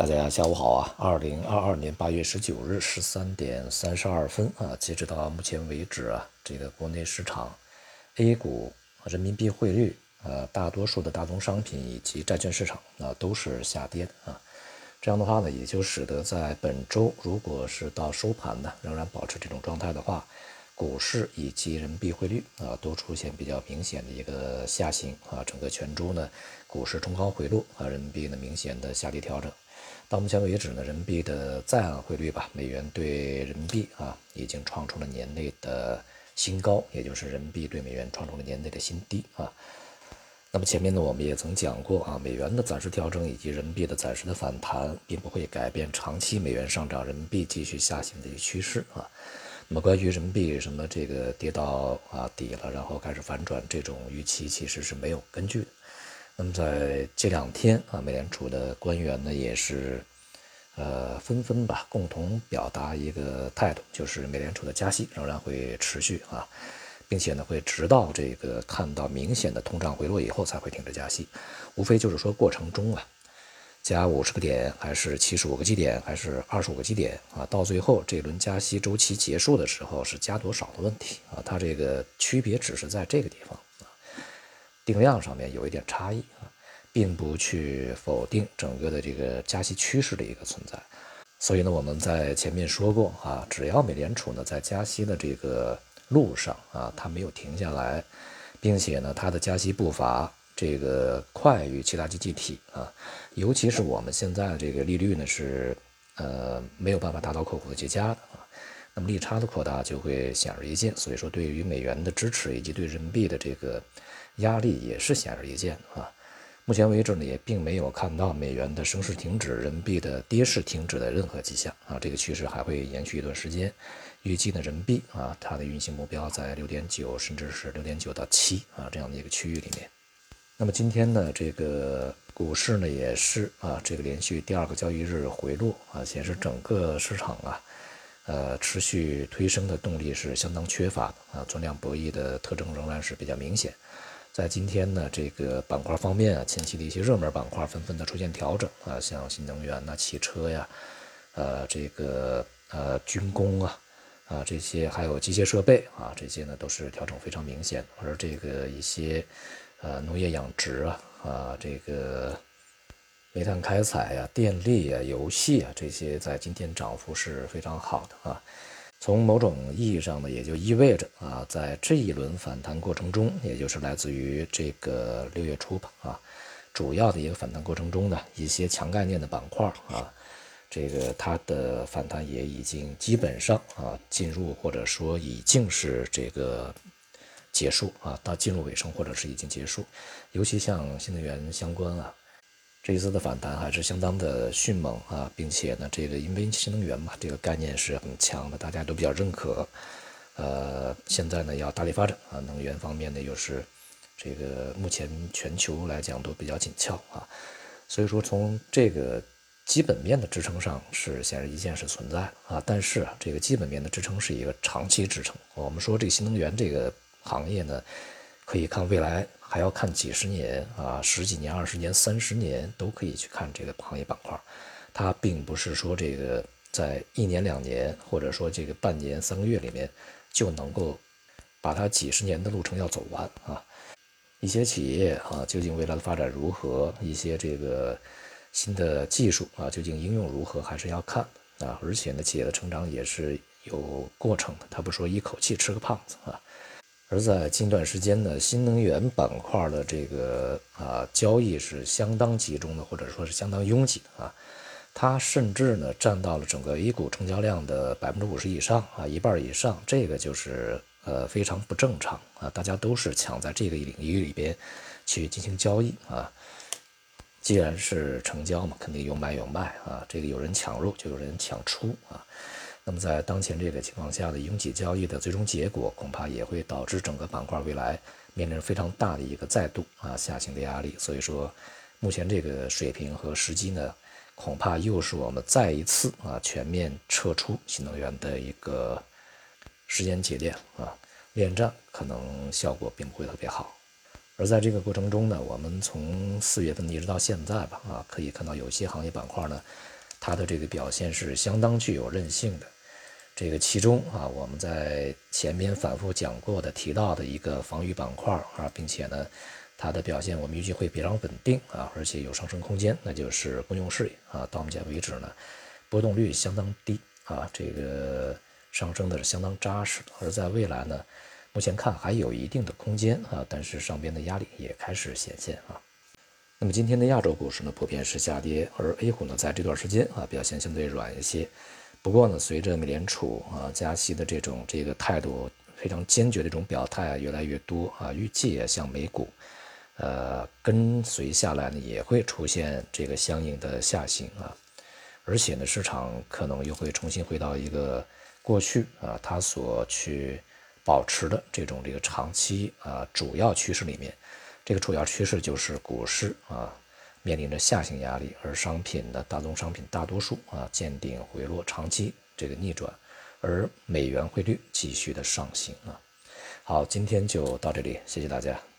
大家下午好啊！二零二二年八月十九日十三点三十二分啊，截止到目前为止啊，这个国内市场 A 股人民币汇率啊，大多数的大宗商品以及债券市场啊都是下跌的啊。这样的话呢，也就使得在本周，如果是到收盘呢，仍然保持这种状态的话，股市以及人民币汇率啊都出现比较明显的一个下行啊。整个全周呢，股市冲高回落啊，人民币呢明显的下跌调整。到目前为止呢，人民币的在岸汇率吧，美元对人民币啊，已经创出了年内的新高，也就是人民币对美元创出了年内的新低啊。那么前面呢，我们也曾讲过啊，美元的暂时调整以及人民币的暂时的反弹，并不会改变长期美元上涨、人民币继续下行的一个趋势啊。那么关于人民币什么这个跌到啊底了，然后开始反转这种预期，其实是没有根据的。那么在这两天啊，美联储的官员呢也是，呃，纷纷吧共同表达一个态度，就是美联储的加息仍然会持续啊，并且呢会直到这个看到明显的通胀回落以后才会停止加息，无非就是说过程中啊，加五十个点还是七十五个基点还是二十五个基点啊，到最后这轮加息周期结束的时候是加多少的问题啊，它这个区别只是在这个地方啊。定量上面有一点差异啊，并不去否定整个的这个加息趋势的一个存在。所以呢，我们在前面说过啊，只要美联储呢在加息的这个路上啊，它没有停下来，并且呢它的加息步伐这个快于其他经济体啊，尤其是我们现在这个利率呢是呃没有办法达到客户的结加的啊，那么利差的扩大就会显而易见。所以说，对于美元的支持以及对人民币的这个。压力也是显而易见的啊！目前为止呢，也并没有看到美元的升势停止、人民币的跌势停止的任何迹象啊！这个趋势还会延续一段时间。预计呢，人民币啊，它的运行目标在六点九，甚至是六点九到七啊这样的一个区域里面。那么今天呢，这个股市呢也是啊，这个连续第二个交易日回落啊，显示整个市场啊，呃，持续推升的动力是相当缺乏的啊，存量博弈的特征仍然是比较明显。在今天呢，这个板块方面啊，前期的一些热门板块纷纷的出现调整啊，像新能源呐、汽车呀，呃，这个呃军工啊，啊这些还有机械设备啊，这些呢都是调整非常明显。而这个一些呃农业养殖啊，啊这个煤炭开采呀、电力啊、游戏啊，这些在今天涨幅是非常好的啊。从某种意义上呢，也就意味着啊，在这一轮反弹过程中，也就是来自于这个六月初吧啊，主要的一个反弹过程中呢，一些强概念的板块啊，这个它的反弹也已经基本上啊进入或者说已经是这个结束啊，到进入尾声或者是已经结束，尤其像新能源相关啊。这一次的反弹还是相当的迅猛啊，并且呢，这个因为新能源嘛，这个概念是很强的，大家都比较认可。呃，现在呢要大力发展啊，能源方面呢又是这个目前全球来讲都比较紧俏啊，所以说从这个基本面的支撑上是显而易见是存在啊，但是啊，这个基本面的支撑是一个长期支撑。我们说这个新能源这个行业呢，可以看未来。还要看几十年啊，十几年、二十年、三十年都可以去看这个行业板块，它并不是说这个在一年两年，或者说这个半年三个月里面就能够把它几十年的路程要走完啊。一些企业啊，究竟未来的发展如何？一些这个新的技术啊，究竟应用如何？还是要看啊。而且呢，企业的成长也是有过程的，它不说一口气吃个胖子啊。而在近段时间呢，新能源板块的这个啊交易是相当集中的，或者说是相当拥挤的啊，它甚至呢占到了整个 A 股成交量的百分之五十以上啊，一半以上，这个就是呃非常不正常啊，大家都是抢在这个领域里边去进行交易啊，既然是成交嘛，肯定有买有卖啊，这个有人抢入就有人抢出啊。那么在当前这个情况下的拥挤交易的最终结果，恐怕也会导致整个板块未来面临非常大的一个再度啊下行的压力。所以说，目前这个水平和时机呢，恐怕又是我们再一次啊全面撤出新能源的一个时间节点啊，恋战可能效果并不会特别好。而在这个过程中呢，我们从四月份一直到现在吧，啊，可以看到有些行业板块呢，它的这个表现是相当具有韧性的。这个其中啊，我们在前面反复讲过的、提到的一个防御板块啊，并且呢，它的表现我们预计会比较稳定啊，而且有上升空间，那就是公用事业啊。到目前为止呢，波动率相当低啊，这个上升的是相当扎实的。而在未来呢？目前看还有一定的空间啊，但是上边的压力也开始显现啊。那么今天的亚洲股市呢，普遍是下跌，而 A 股呢，在这段时间啊，表现相对软一些。不过呢，随着美联储啊加息的这种这个态度非常坚决的这种表态越来越多啊，预计啊像美股，呃，跟随下来呢，也会出现这个相应的下行啊。而且呢，市场可能又会重新回到一个过去啊，它所去。保持的这种这个长期啊主要趋势里面，这个主要趋势就是股市啊面临着下行压力，而商品的大宗商品大多数啊见顶回落，长期这个逆转，而美元汇率继续的上行啊。好，今天就到这里，谢谢大家。